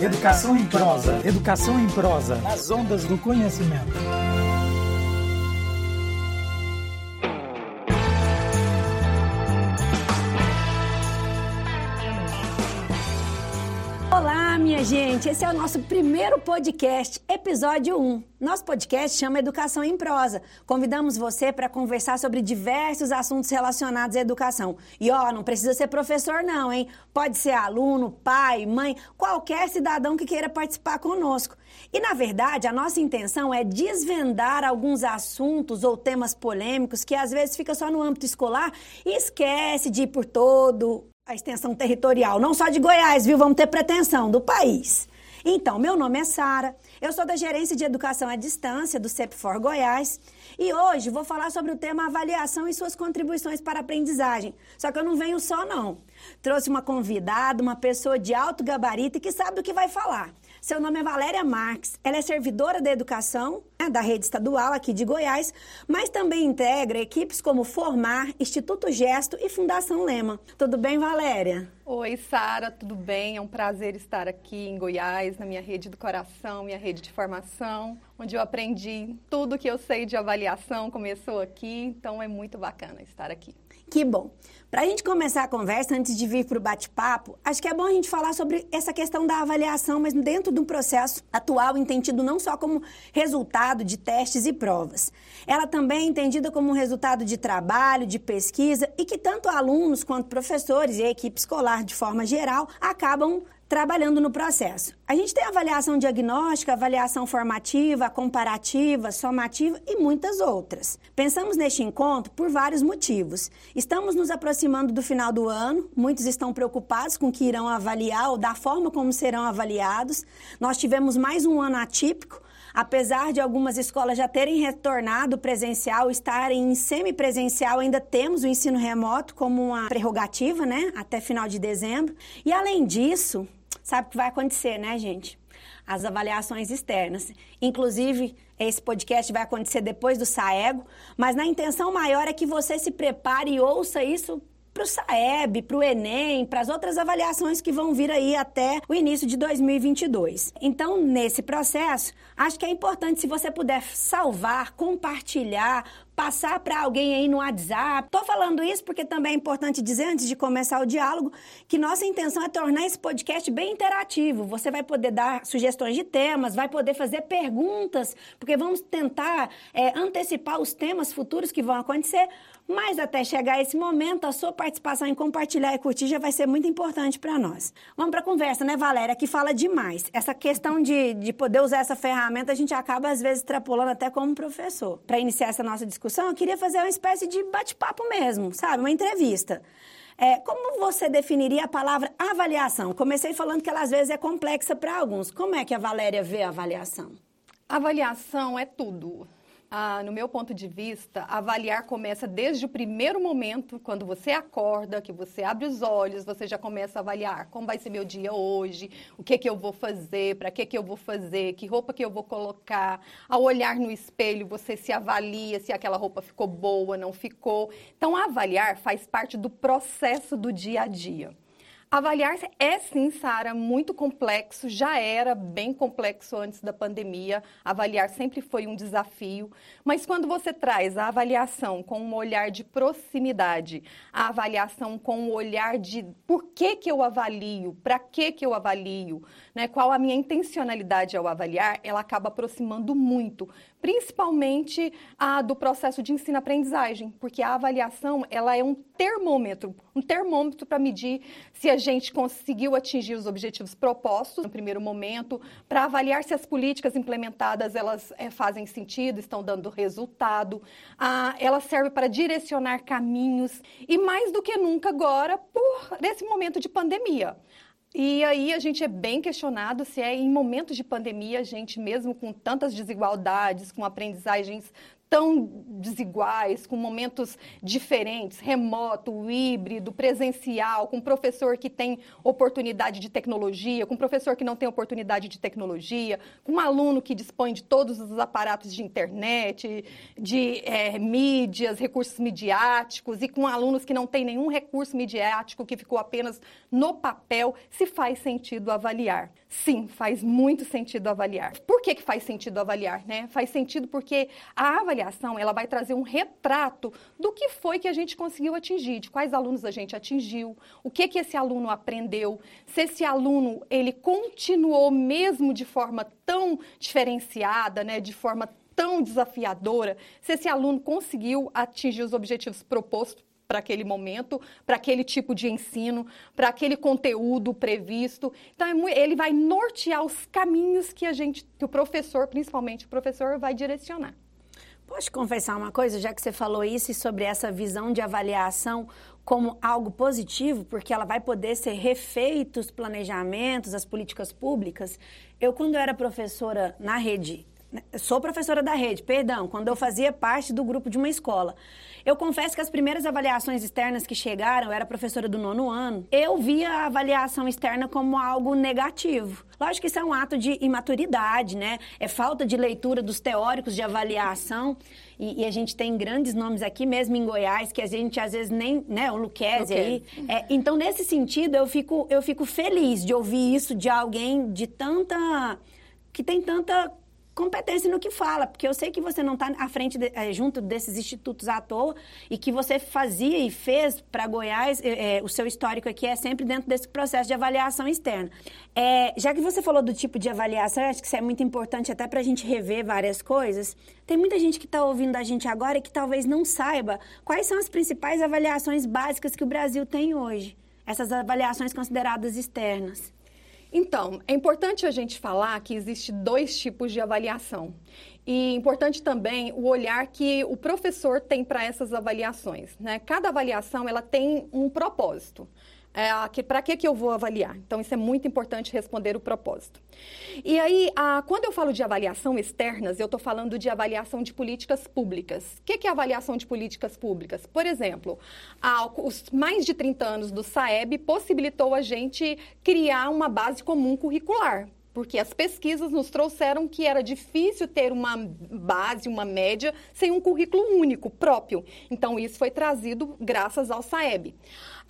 Educação em prosa. Educação em prosa. Nas ondas do conhecimento. Minha gente. Esse é o nosso primeiro podcast, episódio 1. Nosso podcast chama Educação em Prosa. Convidamos você para conversar sobre diversos assuntos relacionados à educação. E ó, não precisa ser professor não, hein? Pode ser aluno, pai, mãe, qualquer cidadão que queira participar conosco. E na verdade, a nossa intenção é desvendar alguns assuntos ou temas polêmicos que às vezes fica só no âmbito escolar e esquece de ir por todo a extensão territorial, não só de Goiás, viu? Vamos ter pretensão do país. Então, meu nome é Sara, eu sou da Gerência de Educação à Distância do CEPFOR Goiás e hoje vou falar sobre o tema avaliação e suas contribuições para a aprendizagem. Só que eu não venho só, não. Trouxe uma convidada, uma pessoa de alto gabarito e que sabe do que vai falar. Seu nome é Valéria Marques, ela é servidora da educação né, da rede estadual aqui de Goiás, mas também integra equipes como Formar, Instituto Gesto e Fundação Lema. Tudo bem, Valéria? Oi, Sara, tudo bem? É um prazer estar aqui em Goiás, na minha rede do coração, minha rede de formação, onde eu aprendi tudo que eu sei de avaliação, começou aqui, então é muito bacana estar aqui. Que bom. Para a gente começar a conversa, antes de vir para o bate-papo, acho que é bom a gente falar sobre essa questão da avaliação, mas dentro de um processo atual entendido não só como resultado de testes e provas. Ela também é entendida como resultado de trabalho, de pesquisa e que tanto alunos quanto professores e a equipe escolar de forma geral acabam trabalhando no processo. A gente tem avaliação diagnóstica, avaliação formativa, comparativa, somativa e muitas outras. Pensamos neste encontro por vários motivos. Estamos nos aproximando do final do ano, muitos estão preocupados com o que irão avaliar ou da forma como serão avaliados. Nós tivemos mais um ano atípico, Apesar de algumas escolas já terem retornado presencial, estarem em semipresencial, ainda temos o ensino remoto como uma prerrogativa, né, até final de dezembro. E além disso, sabe o que vai acontecer, né, gente? As avaliações externas. Inclusive, esse podcast vai acontecer depois do SAEGO, mas na intenção maior é que você se prepare e ouça isso para o SAEB, para o Enem, para as outras avaliações que vão vir aí até o início de 2022. Então, nesse processo, acho que é importante se você puder salvar, compartilhar, passar para alguém aí no WhatsApp. Estou falando isso porque também é importante dizer, antes de começar o diálogo, que nossa intenção é tornar esse podcast bem interativo. Você vai poder dar sugestões de temas, vai poder fazer perguntas, porque vamos tentar é, antecipar os temas futuros que vão acontecer. Mas até chegar esse momento, a sua participação em compartilhar e curtir já vai ser muito importante para nós. Vamos para a conversa, né, Valéria, que fala demais. Essa questão de, de poder usar essa ferramenta, a gente acaba, às vezes, extrapolando até como professor. Para iniciar essa nossa discussão, eu queria fazer uma espécie de bate-papo mesmo, sabe? Uma entrevista. É, como você definiria a palavra avaliação? Comecei falando que ela, às vezes, é complexa para alguns. Como é que a Valéria vê a avaliação? Avaliação é tudo ah, no meu ponto de vista, avaliar começa desde o primeiro momento, quando você acorda, que você abre os olhos, você já começa a avaliar como vai ser meu dia hoje, o que que eu vou fazer, para que que eu vou fazer, que roupa que eu vou colocar. Ao olhar no espelho, você se avalia se aquela roupa ficou boa, não ficou. Então, avaliar faz parte do processo do dia a dia. Avaliar é sim, Sara, muito complexo, já era bem complexo antes da pandemia. Avaliar sempre foi um desafio, mas quando você traz a avaliação com um olhar de proximidade, a avaliação com um olhar de por que, que eu avalio, para que, que eu avalio, né, qual a minha intencionalidade ao avaliar, ela acaba aproximando muito, principalmente a do processo de ensino-aprendizagem, porque a avaliação ela é um termômetro, um termômetro para medir se a gente conseguiu atingir os objetivos propostos no primeiro momento, para avaliar se as políticas implementadas elas é, fazem sentido, estão dando resultado. Ela serve para direcionar caminhos e mais do que nunca agora por esse momento de pandemia. E aí a gente é bem questionado se é em momentos de pandemia, a gente mesmo com tantas desigualdades, com aprendizagens tão desiguais, com momentos diferentes, remoto, híbrido, presencial, com professor que tem oportunidade de tecnologia, com professor que não tem oportunidade de tecnologia, com um aluno que dispõe de todos os aparatos de internet, de é, mídias, recursos midiáticos, e com alunos que não têm nenhum recurso midiático, que ficou apenas no papel, se faz sentido avaliar. Sim, faz muito sentido avaliar. Por que, que faz sentido avaliar? Né? Faz sentido porque a avaliação ela vai trazer um retrato do que foi que a gente conseguiu atingir, de quais alunos a gente atingiu, o que, que esse aluno aprendeu, se esse aluno ele continuou mesmo de forma tão diferenciada, né, de forma tão desafiadora, se esse aluno conseguiu atingir os objetivos propostos para aquele momento, para aquele tipo de ensino, para aquele conteúdo previsto. Então, é ele vai nortear os caminhos que a gente, que o professor, principalmente o professor, vai direcionar. Posso confessar uma coisa, já que você falou isso e sobre essa visão de avaliação como algo positivo, porque ela vai poder ser refeito os planejamentos, as políticas públicas. Eu, quando era professora na rede Sou professora da rede, perdão, quando eu fazia parte do grupo de uma escola. Eu confesso que as primeiras avaliações externas que chegaram, eu era professora do nono ano, eu via a avaliação externa como algo negativo. Lógico que isso é um ato de imaturidade, né? É falta de leitura dos teóricos de avaliação. E, e a gente tem grandes nomes aqui, mesmo em Goiás, que a gente às vezes nem, né, o Luquezzi aí. É, então, nesse sentido, eu fico, eu fico feliz de ouvir isso de alguém de tanta. que tem tanta competência no que fala, porque eu sei que você não está à frente, de, é, junto desses institutos à toa, e que você fazia e fez para Goiás, é, o seu histórico aqui é sempre dentro desse processo de avaliação externa. É, já que você falou do tipo de avaliação, eu acho que isso é muito importante até para a gente rever várias coisas. Tem muita gente que está ouvindo a gente agora e que talvez não saiba quais são as principais avaliações básicas que o Brasil tem hoje, essas avaliações consideradas externas. Então, é importante a gente falar que existe dois tipos de avaliação. E importante também o olhar que o professor tem para essas avaliações. Né? Cada avaliação ela tem um propósito é, para que, que eu vou avaliar? Então, isso é muito importante responder o propósito. E aí, a, quando eu falo de avaliação externas, eu estou falando de avaliação de políticas públicas. O que, que é avaliação de políticas públicas? Por exemplo, a, os mais de 30 anos do SAEB possibilitou a gente criar uma base comum curricular porque as pesquisas nos trouxeram que era difícil ter uma base, uma média, sem um currículo único, próprio. Então, isso foi trazido graças ao SAEB.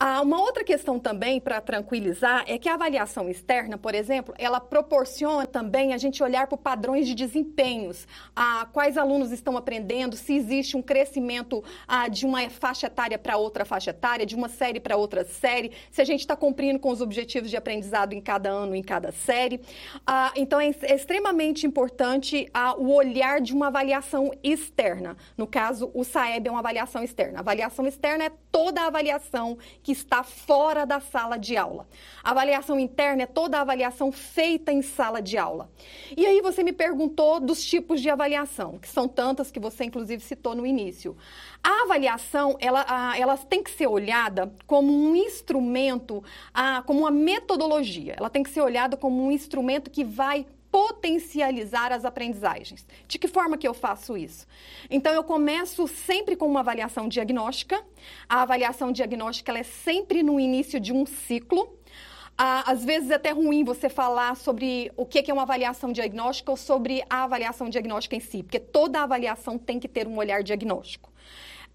Ah, uma outra questão também para tranquilizar é que a avaliação externa, por exemplo, ela proporciona também a gente olhar para padrões de desempenhos, ah, quais alunos estão aprendendo, se existe um crescimento ah, de uma faixa etária para outra faixa etária, de uma série para outra série, se a gente está cumprindo com os objetivos de aprendizado em cada ano, em cada série. Ah, então é, é extremamente importante ah, o olhar de uma avaliação externa. No caso, o SAEB é uma avaliação externa. A avaliação externa é toda a avaliação que está fora da sala de aula. A avaliação interna é toda a avaliação feita em sala de aula. E aí você me perguntou dos tipos de avaliação, que são tantas que você inclusive citou no início. A avaliação, ela, ela tem que ser olhada como um instrumento, como uma metodologia. Ela tem que ser olhada como um instrumento que vai potencializar as aprendizagens. De que forma que eu faço isso? Então, eu começo sempre com uma avaliação diagnóstica. A avaliação diagnóstica é sempre no início de um ciclo. às vezes é até ruim você falar sobre o que é uma avaliação diagnóstica ou sobre a avaliação diagnóstica em si, porque toda avaliação tem que ter um olhar diagnóstico.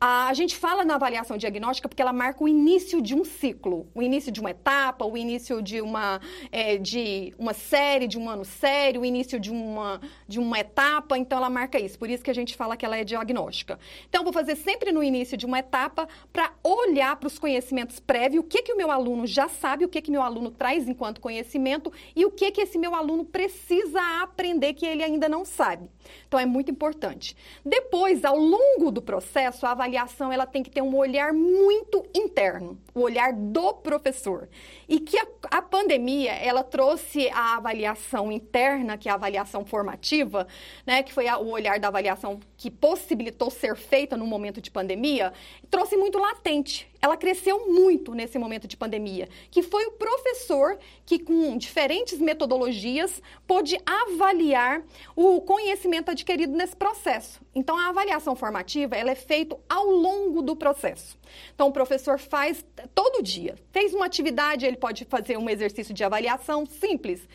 A gente fala na avaliação diagnóstica porque ela marca o início de um ciclo, o início de uma etapa, o início de uma, é, de uma série, de um ano sério, o início de uma, de uma etapa, então ela marca isso. Por isso que a gente fala que ela é diagnóstica. Então, vou fazer sempre no início de uma etapa para olhar para os conhecimentos prévios, o que, que o meu aluno já sabe, o que, que meu aluno traz enquanto conhecimento e o que, que esse meu aluno precisa aprender que ele ainda não sabe. Então, é muito importante. Depois, ao longo do processo, a avaliação avaliação ela tem que ter um olhar muito interno, o olhar do professor. E que a, a pandemia, ela trouxe a avaliação interna, que é a avaliação formativa, né, que foi a, o olhar da avaliação que possibilitou ser feita no momento de pandemia, trouxe muito latente ela cresceu muito nesse momento de pandemia, que foi o professor que, com diferentes metodologias, pôde avaliar o conhecimento adquirido nesse processo. Então, a avaliação formativa ela é feita ao longo do processo. Então, o professor faz todo dia. Fez uma atividade, ele pode fazer um exercício de avaliação simples.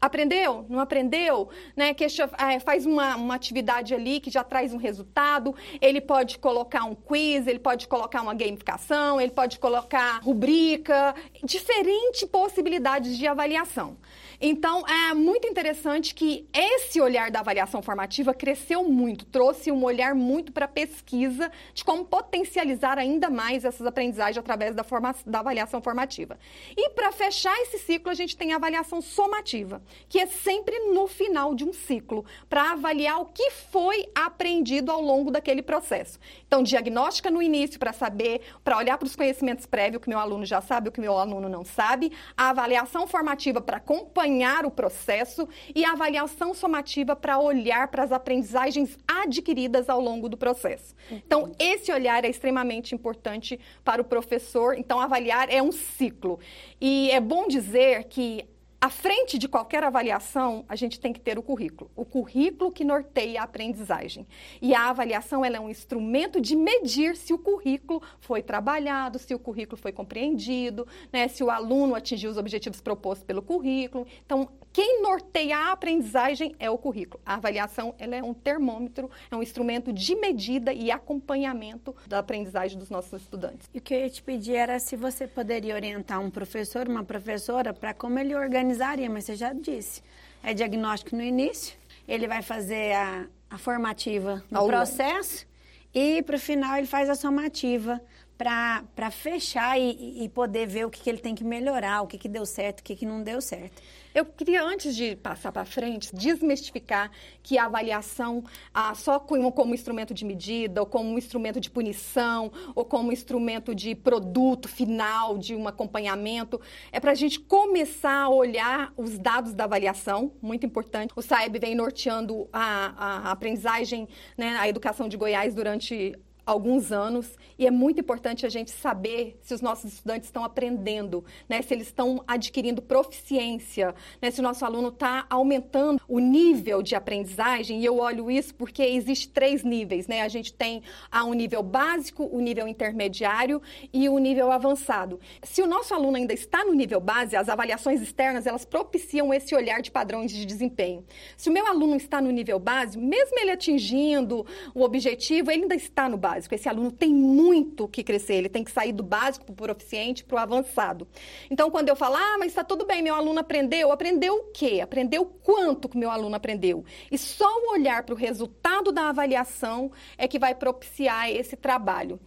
Aprendeu? Não aprendeu? Né? Queixa, é, faz uma, uma atividade ali que já traz um resultado. Ele pode colocar um quiz, ele pode colocar uma gamificação, ele pode colocar rubrica, diferentes possibilidades de avaliação. Então, é muito interessante que esse olhar da avaliação formativa cresceu muito, trouxe um olhar muito para a pesquisa de como potencializar ainda mais essas aprendizagens através da, forma, da avaliação formativa. E para fechar esse ciclo, a gente tem a avaliação somativa, que é sempre no final de um ciclo, para avaliar o que foi aprendido ao longo daquele processo. Então, diagnóstica no início para saber, para olhar para os conhecimentos prévios, o que meu aluno já sabe, o que meu aluno não sabe, a avaliação formativa para acompanhar o processo e a avaliação somativa para olhar para as aprendizagens adquiridas ao longo do processo. Então, esse olhar é extremamente importante para o professor. Então, avaliar é um ciclo. E é bom dizer que à frente de qualquer avaliação, a gente tem que ter o currículo. O currículo que norteia a aprendizagem. E a avaliação ela é um instrumento de medir se o currículo foi trabalhado, se o currículo foi compreendido, né, se o aluno atingiu os objetivos propostos pelo currículo. Então, quem norteia a aprendizagem é o currículo. A avaliação ela é um termômetro, é um instrumento de medida e acompanhamento da aprendizagem dos nossos estudantes. E o que eu ia te pedir era se você poderia orientar um professor, uma professora, para como ele organizaria, mas você já disse. É diagnóstico no início, ele vai fazer a, a formativa no Ao processo e para o final ele faz a somativa para fechar e, e, poder ver o que, que ele tem que melhorar, o que, que deu certo, o que, que não deu certo. Eu queria, antes de passar para frente, desmistificar que a avaliação ah, só como, como instrumento de medida, ou como instrumento de punição, ou como instrumento de produto final, de um acompanhamento, é para a gente começar a olhar os dados da avaliação, muito importante. O SAEB vem norteando a, a aprendizagem, né, a educação de Goiás durante alguns anos e é muito importante a gente saber se os nossos estudantes estão aprendendo, né? se eles estão adquirindo proficiência, né? se o nosso aluno está aumentando o nível de aprendizagem. E eu olho isso porque existe três níveis, né? A gente tem a um nível básico, o nível intermediário e o nível avançado. Se o nosso aluno ainda está no nível base, as avaliações externas elas propiciam esse olhar de padrões de desempenho. Se o meu aluno está no nível base, mesmo ele atingindo o objetivo, ele ainda está no básico básico. Esse aluno tem muito que crescer, ele tem que sair do básico para o proficiente, para o avançado. Então, quando eu falo, ah, mas está tudo bem, meu aluno aprendeu, aprendeu o quê? Aprendeu quanto que meu aluno aprendeu? E só o olhar para o resultado da avaliação é que vai propiciar esse trabalho.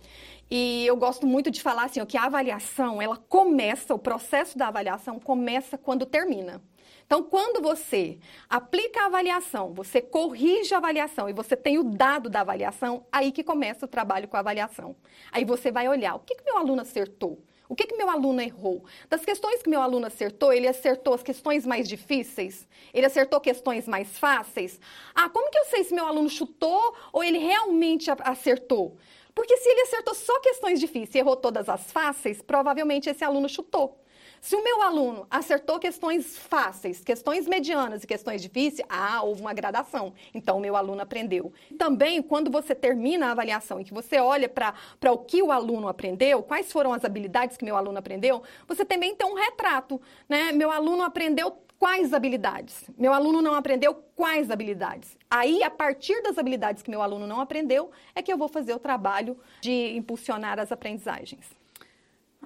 E eu gosto muito de falar assim, ó, que a avaliação, ela começa, o processo da avaliação começa quando termina. Então, quando você aplica a avaliação, você corrige a avaliação e você tem o dado da avaliação, aí que começa o trabalho com a avaliação. Aí você vai olhar o que, que meu aluno acertou. O que, que meu aluno errou? Das questões que meu aluno acertou, ele acertou as questões mais difíceis? Ele acertou questões mais fáceis? Ah, como que eu sei se meu aluno chutou ou ele realmente acertou? Porque se ele acertou só questões difíceis e errou todas as fáceis, provavelmente esse aluno chutou. Se o meu aluno acertou questões fáceis, questões medianas e questões difíceis, ah, houve uma gradação. Então, o meu aluno aprendeu. Também, quando você termina a avaliação e que você olha para o que o aluno aprendeu, quais foram as habilidades que meu aluno aprendeu, você também tem um retrato. Né? Meu aluno aprendeu quais habilidades? Meu aluno não aprendeu quais habilidades? Aí, a partir das habilidades que meu aluno não aprendeu, é que eu vou fazer o trabalho de impulsionar as aprendizagens.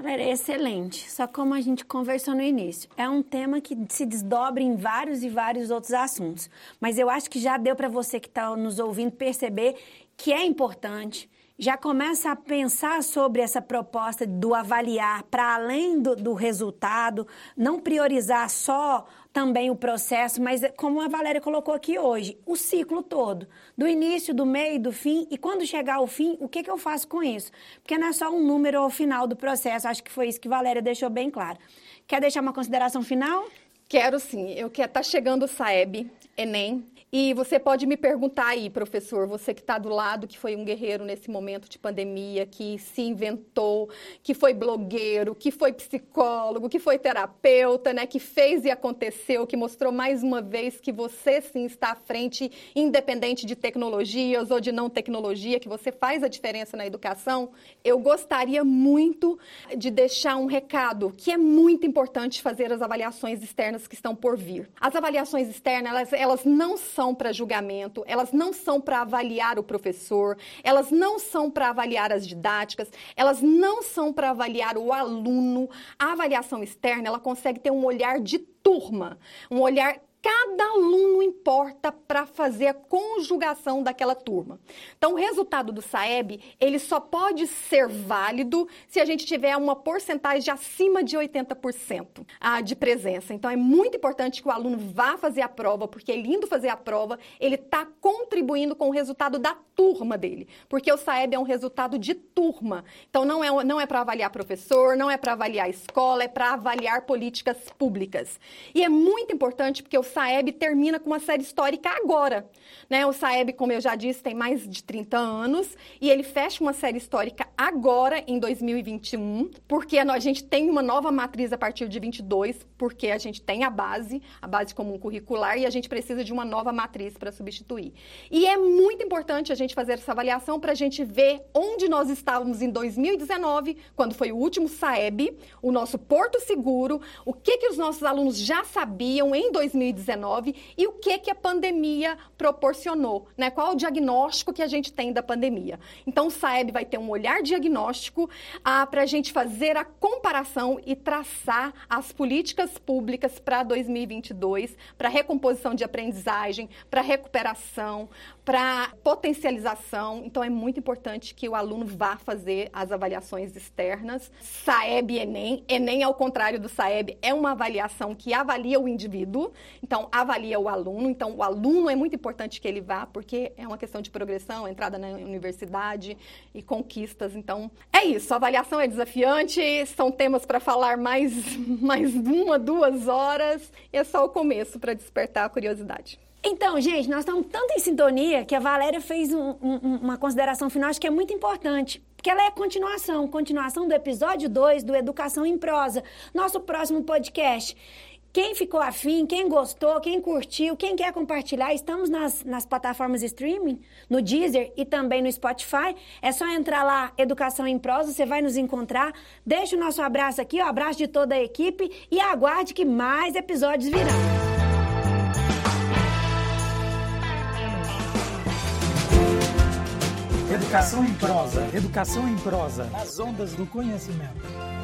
Valéria, excelente. Só como a gente conversou no início, é um tema que se desdobra em vários e vários outros assuntos. Mas eu acho que já deu para você que está nos ouvindo perceber que é importante. Já começa a pensar sobre essa proposta do avaliar para além do, do resultado, não priorizar só também o processo, mas como a Valéria colocou aqui hoje, o ciclo todo, do início, do meio, do fim, e quando chegar ao fim, o que, que eu faço com isso? Porque não é só um número ao final do processo, acho que foi isso que a Valéria deixou bem claro. Quer deixar uma consideração final? Quero sim. Eu quero tá chegando o Saeb, Enem, e você pode me perguntar aí, professor, você que está do lado, que foi um guerreiro nesse momento de pandemia, que se inventou, que foi blogueiro, que foi psicólogo, que foi terapeuta, né, que fez e aconteceu, que mostrou mais uma vez que você sim está à frente, independente de tecnologias ou de não tecnologia, que você faz a diferença na educação. Eu gostaria muito de deixar um recado que é muito importante fazer as avaliações externas que estão por vir. As avaliações externas, elas, elas não são são para julgamento, elas não são para avaliar o professor, elas não são para avaliar as didáticas, elas não são para avaliar o aluno. A avaliação externa, ela consegue ter um olhar de turma, um olhar cada aluno importa para fazer a conjugação daquela turma. Então, o resultado do SAEB, ele só pode ser válido se a gente tiver uma porcentagem acima de 80% ah, de presença. Então, é muito importante que o aluno vá fazer a prova, porque ele indo fazer a prova, ele está contribuindo com o resultado da turma dele, porque o SAEB é um resultado de turma. Então, não é, não é para avaliar professor, não é para avaliar escola, é para avaliar políticas públicas. E é muito importante porque o Saeb termina com uma série histórica agora. Né? O Saeb, como eu já disse, tem mais de 30 anos e ele fecha uma série histórica agora, em 2021, porque a gente tem uma nova matriz a partir de 22, porque a gente tem a base, a base comum curricular, e a gente precisa de uma nova matriz para substituir. E é muito importante a gente fazer essa avaliação para a gente ver onde nós estávamos em 2019, quando foi o último Saeb, o nosso porto seguro, o que, que os nossos alunos já sabiam em 2019 19 e o que, que a pandemia proporcionou, né? Qual o diagnóstico que a gente tem da pandemia. Então, o SAEB vai ter um olhar diagnóstico ah, para a gente fazer a comparação e traçar as políticas públicas para 2022, para recomposição de aprendizagem, para recuperação, para potencialização. Então, é muito importante que o aluno vá fazer as avaliações externas. SAEB e Enem. Enem, ao contrário do SAEB, é uma avaliação que avalia o indivíduo. Então, avalia o aluno. Então, o aluno é muito importante que ele vá, porque é uma questão de progressão, entrada na universidade e conquistas. Então, é isso. A avaliação é desafiante, são temas para falar mais, mais uma, duas horas. E é só o começo para despertar a curiosidade. Então, gente, nós estamos tanto em sintonia que a Valéria fez um, um, uma consideração final, acho que é muito importante. Porque ela é a continuação, continuação do episódio 2 do Educação em Prosa, nosso próximo podcast. Quem ficou afim, quem gostou, quem curtiu, quem quer compartilhar, estamos nas, nas plataformas streaming, no Deezer e também no Spotify. É só entrar lá, Educação em Prosa, você vai nos encontrar. Deixa o nosso abraço aqui, o abraço de toda a equipe e aguarde que mais episódios virão. Educação em prosa. Educação em prosa. Nas ondas do conhecimento.